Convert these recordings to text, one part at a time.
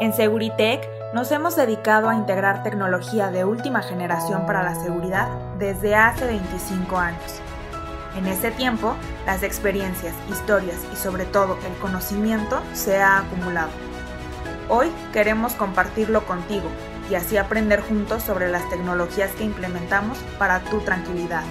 En Seguritech nos hemos dedicado a integrar tecnología de última generación para la seguridad desde hace 25 años. En este tiempo, las experiencias, historias y sobre todo el conocimiento se ha acumulado. Hoy queremos compartirlo contigo y así aprender juntos sobre las tecnologías que implementamos para tu tranquilidad.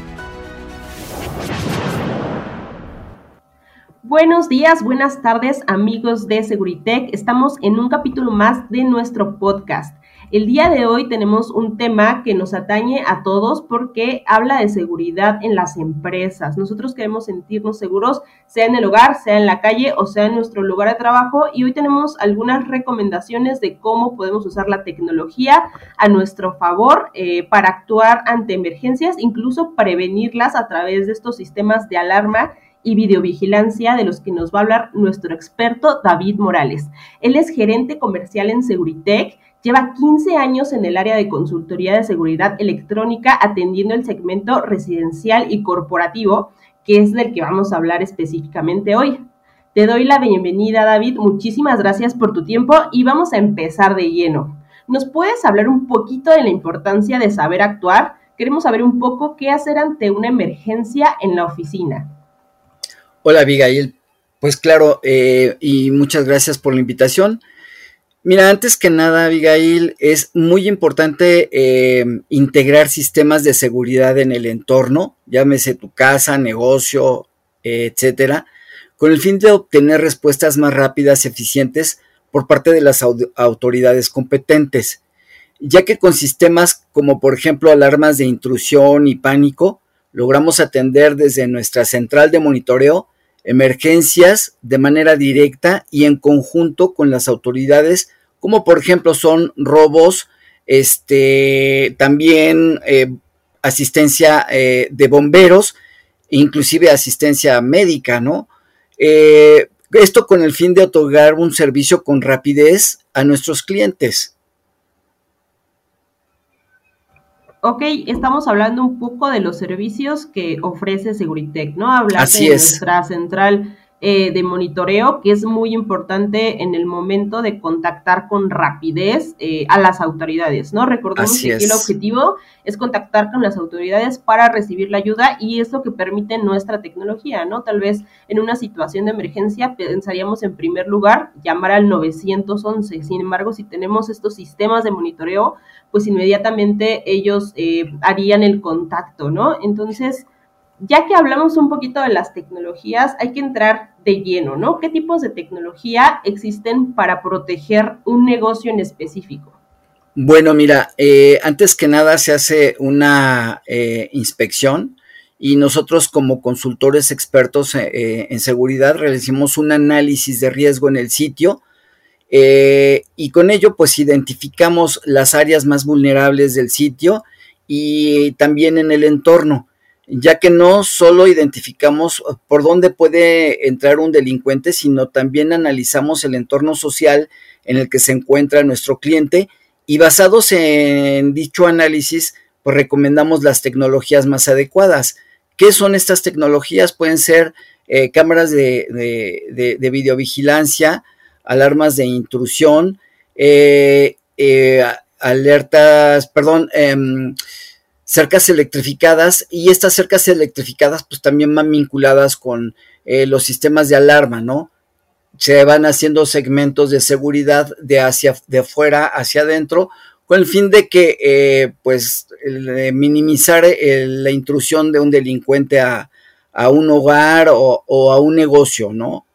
Buenos días, buenas tardes amigos de Seguritech. Estamos en un capítulo más de nuestro podcast. El día de hoy tenemos un tema que nos atañe a todos porque habla de seguridad en las empresas. Nosotros queremos sentirnos seguros, sea en el hogar, sea en la calle o sea en nuestro lugar de trabajo. Y hoy tenemos algunas recomendaciones de cómo podemos usar la tecnología a nuestro favor eh, para actuar ante emergencias, incluso prevenirlas a través de estos sistemas de alarma y videovigilancia de los que nos va a hablar nuestro experto David Morales. Él es gerente comercial en Seguritech, lleva 15 años en el área de consultoría de seguridad electrónica atendiendo el segmento residencial y corporativo, que es del que vamos a hablar específicamente hoy. Te doy la bienvenida, David. Muchísimas gracias por tu tiempo y vamos a empezar de lleno. ¿Nos puedes hablar un poquito de la importancia de saber actuar? Queremos saber un poco qué hacer ante una emergencia en la oficina. Hola Abigail, pues claro, eh, y muchas gracias por la invitación. Mira, antes que nada, Abigail, es muy importante eh, integrar sistemas de seguridad en el entorno, llámese tu casa, negocio, etcétera, con el fin de obtener respuestas más rápidas y eficientes por parte de las autoridades competentes, ya que con sistemas como por ejemplo alarmas de intrusión y pánico, logramos atender desde nuestra central de monitoreo emergencias de manera directa y en conjunto con las autoridades, como por ejemplo son robos, este, también eh, asistencia eh, de bomberos, inclusive asistencia médica, ¿no? Eh, esto con el fin de otorgar un servicio con rapidez a nuestros clientes. Ok, estamos hablando un poco de los servicios que ofrece Seguritech, ¿no? Hablar de nuestra central eh, de monitoreo, que es muy importante en el momento de contactar con rapidez eh, a las autoridades, ¿no? Recordemos que aquí el objetivo es contactar con las autoridades para recibir la ayuda y es lo que permite nuestra tecnología, ¿no? Tal vez en una situación de emergencia pensaríamos en primer lugar llamar al 911, sin embargo, si tenemos estos sistemas de monitoreo, pues inmediatamente ellos eh, harían el contacto, ¿no? Entonces, ya que hablamos un poquito de las tecnologías, hay que entrar de lleno, ¿no? ¿Qué tipos de tecnología existen para proteger un negocio en específico? Bueno, mira, eh, antes que nada se hace una eh, inspección y nosotros como consultores expertos eh, en seguridad realizamos un análisis de riesgo en el sitio y con ello pues identificamos las áreas más vulnerables del sitio y también en el entorno ya que no solo identificamos por dónde puede entrar un delincuente, sino también analizamos el entorno social en el que se encuentra nuestro cliente y basados en dicho análisis, pues recomendamos las tecnologías más adecuadas. ¿Qué son estas tecnologías? Pueden ser eh, cámaras de, videovigilancia, alarmas de intrusión, eh, eh, alertas, perdón, em, cercas electrificadas y estas cercas electrificadas pues también van vinculadas con eh, los sistemas de alarma, ¿no? Se van haciendo segmentos de seguridad de hacia de afuera hacia adentro con el fin de que eh, pues minimizar la intrusión de un delincuente a, un hogar o, o, a un negocio, ¿no?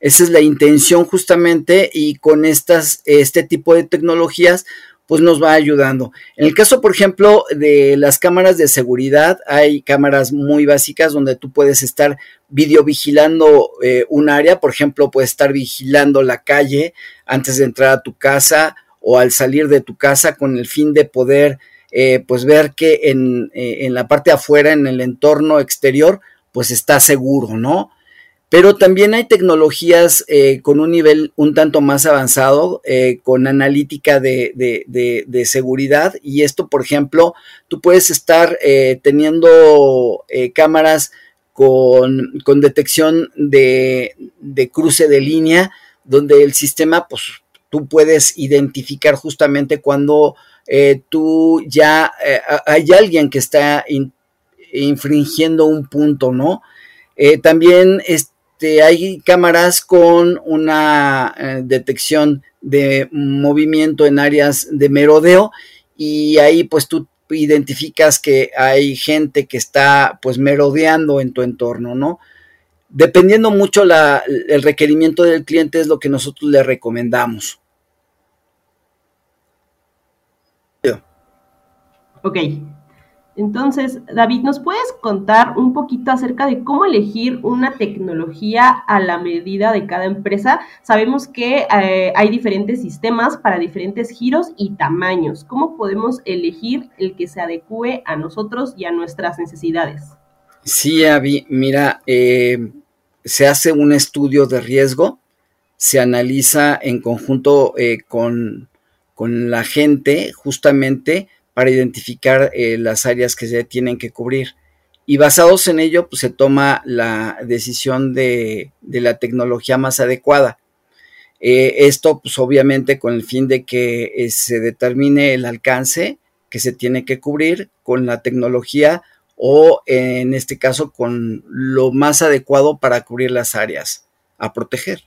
Esa es la intención justamente y con estas, este tipo de tecnologías pues nos va ayudando. En el caso, por ejemplo, de las cámaras de seguridad, hay cámaras muy básicas donde tú puedes estar videovigilando eh, un área, por ejemplo, puedes estar vigilando la calle antes de entrar a tu casa o al salir de tu casa con el fin de poder eh, pues ver que en, eh, en la parte de afuera, en el entorno exterior, pues está seguro, ¿no? Pero también hay tecnologías eh, con un nivel un tanto más avanzado, eh, con analítica de, seguridad. Y esto, por ejemplo, tú puedes estar eh, teniendo cámaras con, detección de, cruce de línea, donde el sistema pues, tú puedes identificar justamente cuando tú ya hay alguien que está infringiendo un punto, ¿no? También este, hay cámaras con una detección de movimiento en áreas de merodeo y ahí pues tú identificas que hay gente que está pues merodeando en tu entorno, ¿no? Dependiendo mucho la, el requerimiento del cliente es lo que nosotros le recomendamos. Ok. Entonces, David, ¿nos puedes contar un poquito acerca de cómo elegir una tecnología a la medida de cada empresa? Sabemos que eh, hay diferentes sistemas para diferentes giros y tamaños. ¿Cómo podemos elegir el que se adecue a nosotros y a nuestras necesidades? Sí, Avi, mira, eh, se hace un estudio de riesgo, se analiza en conjunto eh, con, con, la gente justamente para identificar eh, las áreas que se tienen que cubrir. Y basados en ello, pues se toma la decisión de, de la tecnología más adecuada. Eh, esto, pues obviamente, con el fin de que se determine el alcance que se tiene que cubrir con la tecnología o en este caso con lo más adecuado para cubrir las áreas a proteger.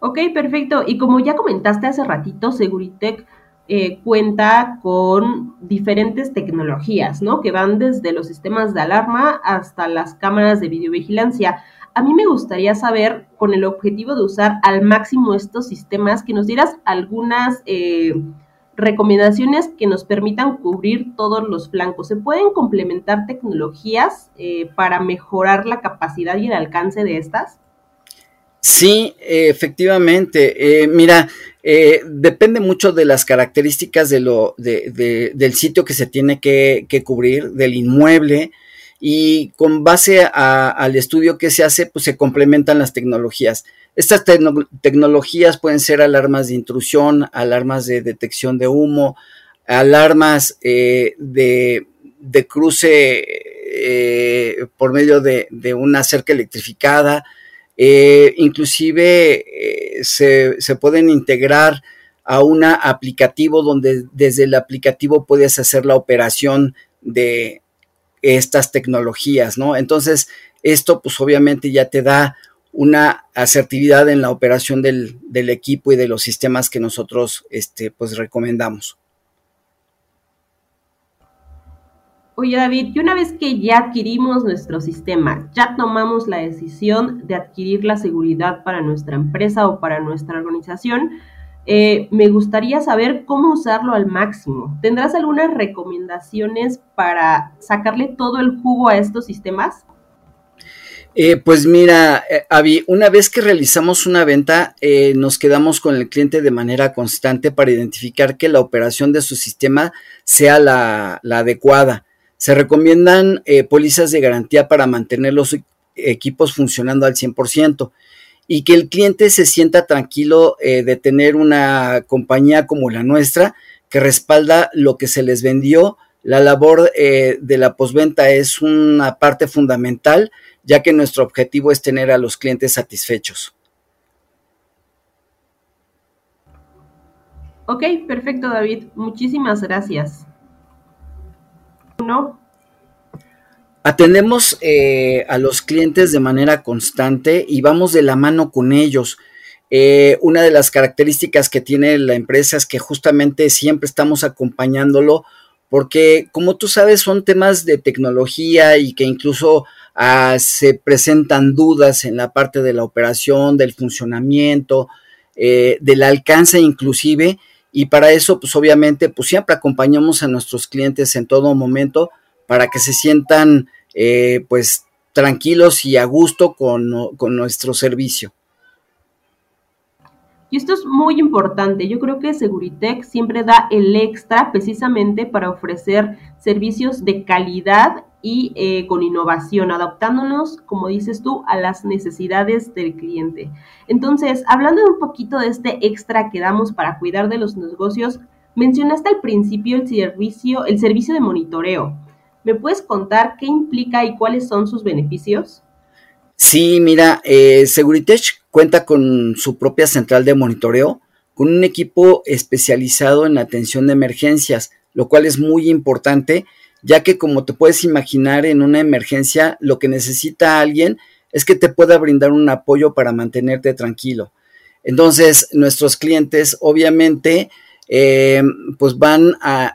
Ok, perfecto. Y como ya comentaste hace ratito, Seguritech eh, cuenta con diferentes tecnologías, ¿no? Que van desde los sistemas de alarma hasta las cámaras de videovigilancia. A mí me gustaría saber, con el objetivo de usar al máximo estos sistemas, que nos dieras algunas... Eh, recomendaciones que nos permitan cubrir todos los flancos. ¿Se pueden complementar tecnologías eh, para mejorar la capacidad y el alcance de estas? Sí, efectivamente. Eh, mira, eh, depende mucho de las características de lo, del sitio que se tiene que, cubrir, del inmueble, y con base al estudio que se hace, pues se complementan las tecnologías. Estas tecnologías pueden ser alarmas de intrusión, alarmas de detección de humo, alarmas eh, de, cruce eh, por medio de, una cerca electrificada, eh, inclusive se, se, pueden integrar a un aplicativo donde desde el aplicativo puedes hacer la operación de estas tecnologías, ¿no? Entonces, esto pues obviamente ya te da una asertividad en la operación del, equipo y de los sistemas que nosotros este, pues recomendamos. Oye David, y una vez que ya adquirimos nuestro sistema, ya tomamos la decisión de adquirir la seguridad para nuestra empresa o para nuestra organización, eh, me gustaría saber cómo usarlo al máximo. ¿Tendrás algunas recomendaciones para sacarle todo el jugo a estos sistemas? Eh, pues mira, eh, Avi, una vez que realizamos una venta, eh, nos quedamos con el cliente de manera constante para identificar que la operación de su sistema sea la, adecuada. Se recomiendan pólizas de garantía para mantener los equipos funcionando al 100% y que el cliente se sienta tranquilo de tener una compañía como la nuestra que respalda lo que se les vendió. La labor de la posventa es una parte fundamental ya que nuestro objetivo es tener a los clientes satisfechos. Ok, perfecto David, muchísimas gracias. ¿No? Atendemos eh, a los clientes de manera constante y vamos de la mano con ellos. Eh, una de las características que tiene la empresa es que justamente siempre estamos acompañándolo porque como tú sabes son temas de tecnología y que incluso Ah, se presentan dudas en la parte de la operación, del funcionamiento, eh, del alcance inclusive, y para eso, pues obviamente, pues siempre acompañamos a nuestros clientes en todo momento para que se sientan, eh, pues, tranquilos y a gusto con, con nuestro servicio. Y esto es muy importante. Yo creo que Seguritech siempre da el extra precisamente para ofrecer servicios de calidad y eh, con innovación, adaptándonos, como dices tú, a las necesidades del cliente. Entonces, hablando un poquito de este extra que damos para cuidar de los negocios, mencionaste al principio el servicio, el servicio de monitoreo. ¿Me puedes contar qué implica y cuáles son sus beneficios? Sí, mira, eh, Seguritech cuenta con su propia central de monitoreo, con un equipo especializado en atención de emergencias, lo cual es muy importante, ya que como te puedes imaginar en una emergencia, lo que necesita alguien es que te pueda brindar un apoyo para mantenerte tranquilo. Entonces, nuestros clientes obviamente eh, pues van a,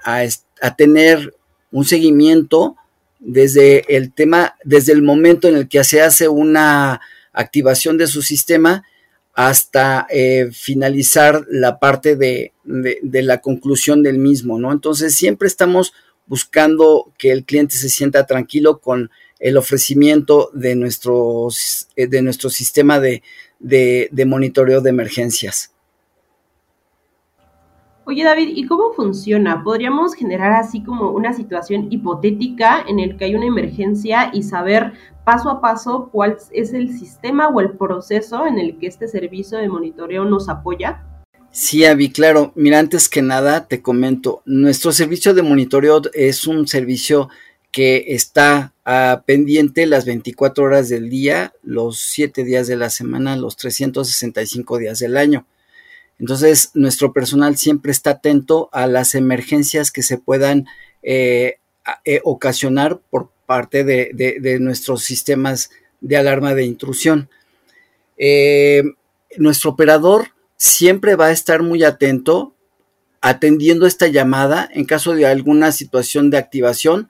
tener un seguimiento desde el tema, desde el momento en el que se hace una activación de su sistema hasta eh, finalizar la parte de, la conclusión del mismo, ¿no? Entonces siempre estamos buscando que el cliente se sienta tranquilo con el ofrecimiento de, nuestros, eh, de nuestro sistema de, de monitoreo de emergencias. Oye David, ¿y cómo funciona? ¿Podríamos generar así como una situación hipotética en el que hay una emergencia y saber paso a paso cuál es el sistema o el proceso en el que este servicio de monitoreo nos apoya? Sí, Avi, claro. Mira, antes que nada te comento, nuestro servicio de monitoreo es un servicio que está a pendiente las 24 horas del día, los 7 días de la semana, los 365 días del año. Entonces, nuestro personal siempre está atento a las emergencias que se puedan eh, eh, ocasionar por parte de, nuestros sistemas de alarma de intrusión. Eh, nuestro operador siempre va a estar muy atento atendiendo esta llamada en caso de alguna situación de activación.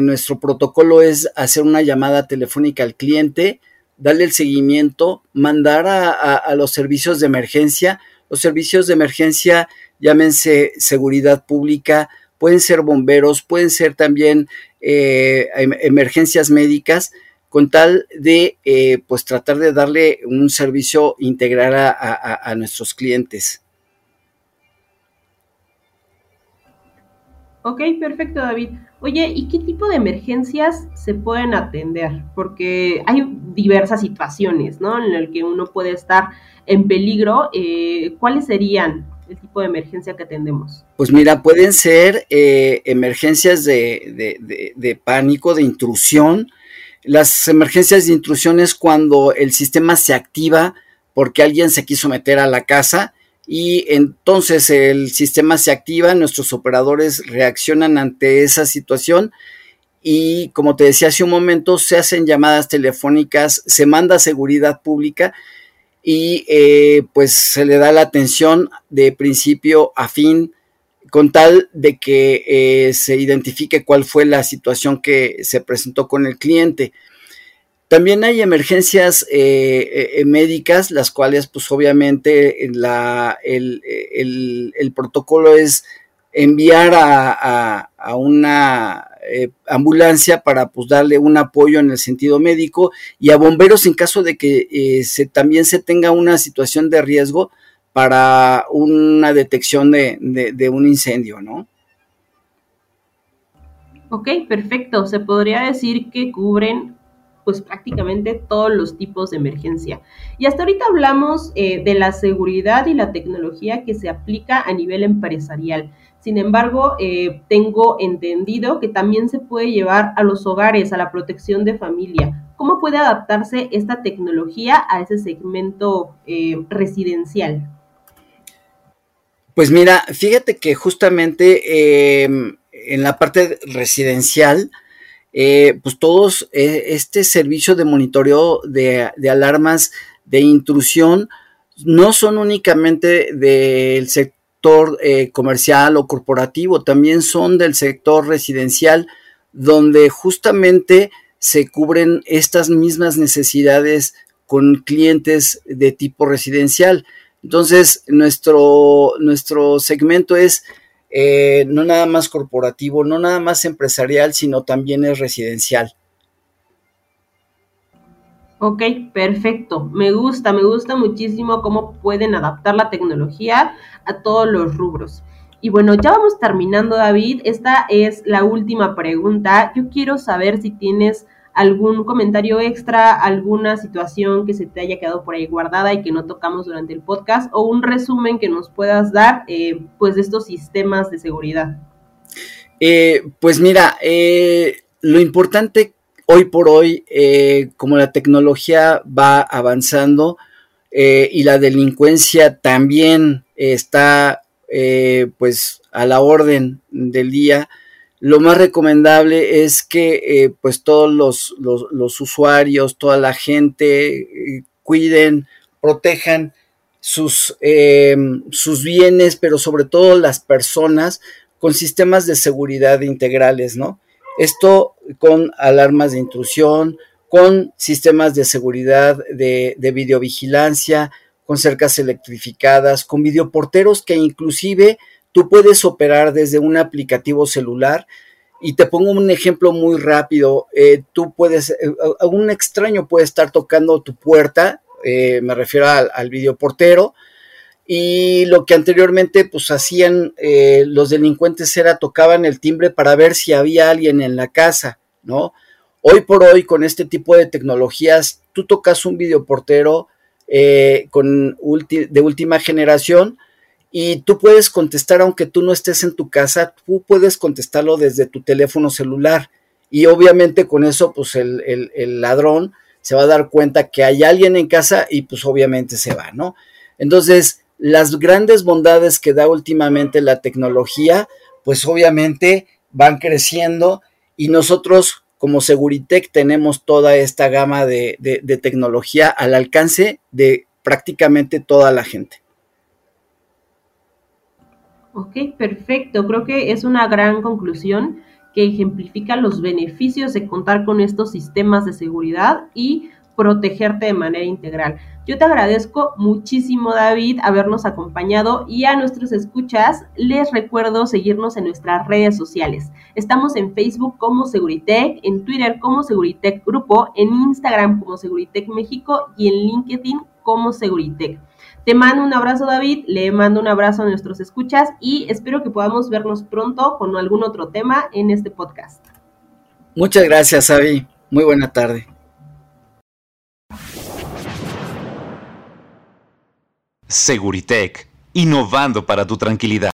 nuestro protocolo es hacer una llamada telefónica al cliente, darle el seguimiento, mandar a, los servicios de emergencia. Los servicios de emergencia, llámense seguridad pública, pueden ser bomberos, pueden ser también eh, em, emergencias médicas, con tal de eh, pues tratar de darle un servicio integral a nuestros clientes. Ok, perfecto, David. Oye, ¿y qué tipo de emergencias se pueden atender? Porque hay diversas situaciones, ¿no? En las que uno puede estar en peligro. Eh, ¿Cuáles serían el tipo de emergencia que atendemos? Pues mira, pueden ser eh, emergencias de, de, pánico, de intrusión. Las emergencias de intrusión es cuando el sistema se activa porque alguien se quiso meter a la casa y entonces el sistema se activa, nuestros operadores reaccionan ante esa situación y como te decía hace un momento, se hacen llamadas telefónicas, se manda seguridad pública y eh, pues se le da la atención de principio a fin con tal de que eh, se identifique cuál fue la situación que se presentó con el cliente. También hay emergencias eh, eh, médicas, las cuales pues obviamente el, protocolo es enviar a, una ambulancia para pues darle un apoyo en el sentido médico y a bomberos en caso de que se, también se tenga una situación de riesgo para una detección de, un incendio, ¿no? Ok, perfecto. Se podría decir que cubren pues prácticamente todos los tipos de emergencia. Y hasta ahorita hablamos eh, de la seguridad y la tecnología que se aplica a nivel empresarial. Sin embargo, eh, tengo entendido que también se puede llevar a los hogares, a la protección de familia. ¿Cómo puede adaptarse esta tecnología a ese segmento eh, residencial? Pues mira, fíjate que justamente en la parte residencial, eh, pues todos eh, este servicio de monitoreo de, alarmas de intrusión no son únicamente del sector eh, comercial o corporativo, también son del sector residencial, donde justamente se cubren estas mismas necesidades con clientes de tipo residencial. Entonces, nuestro, nuestro segmento es eh, no nada más corporativo, no nada más empresarial, sino también es residencial. Ok, perfecto. Me gusta, me gusta muchísimo cómo pueden adaptar la tecnología a todos los rubros. Y bueno, ya vamos terminando, David. Esta es la última pregunta. Yo quiero saber si tienes algún comentario extra, alguna situación que se te haya quedado por ahí guardada y que no tocamos durante el podcast o un resumen que nos puedas dar eh, pues de estos sistemas de seguridad. Eh, pues mira, eh, lo importante hoy por hoy, eh, como la tecnología va avanzando eh, y la delincuencia también está pues a la orden del día, lo más recomendable es que pues todos los, los, usuarios, toda la gente cuiden, protejan sus, sus bienes, pero sobre todo las personas con sistemas de seguridad integrales, ¿no? Esto con alarmas de intrusión, con sistemas de seguridad de, videovigilancia, con cercas electrificadas, con videoporteros que inclusive tú puedes operar desde un aplicativo celular. Y te pongo un ejemplo muy rápido. Eh, tú puedes, eh, un extraño puede estar tocando tu puerta, eh, me refiero al, al videoportero, y lo que anteriormente pues hacían los delincuentes era tocaban el timbre para ver si había alguien en la casa, ¿no? Hoy por hoy con este tipo de tecnologías tú tocas un videoportero con de última generación y tú puedes contestar aunque tú no estés en tu casa, tú puedes contestarlo desde tu teléfono celular y obviamente con eso pues el, el ladrón se va a dar cuenta que hay alguien en casa y pues obviamente se va, ¿no? Entonces, las grandes bondades que da últimamente la tecnología, pues obviamente van creciendo y nosotros como Seguritech tenemos toda esta gama de, tecnología al alcance de prácticamente toda la gente. Ok, perfecto. Creo que es una gran conclusión que ejemplifica los beneficios de contar con estos sistemas de seguridad y protegerte de manera integral. Yo te agradezco muchísimo, David, habernos acompañado y a nuestros escuchas les recuerdo seguirnos en nuestras redes sociales. Estamos en Facebook como Seguritech, en Twitter como Seguritech Grupo, en Instagram como Seguritech México y en LinkedIn como Seguritech. Te mando un abrazo, David, le mando un abrazo a nuestros escuchas y espero que podamos vernos pronto con algún otro tema en este podcast. Muchas gracias, Avi. Muy buena tarde. Seguritech, innovando para tu tranquilidad.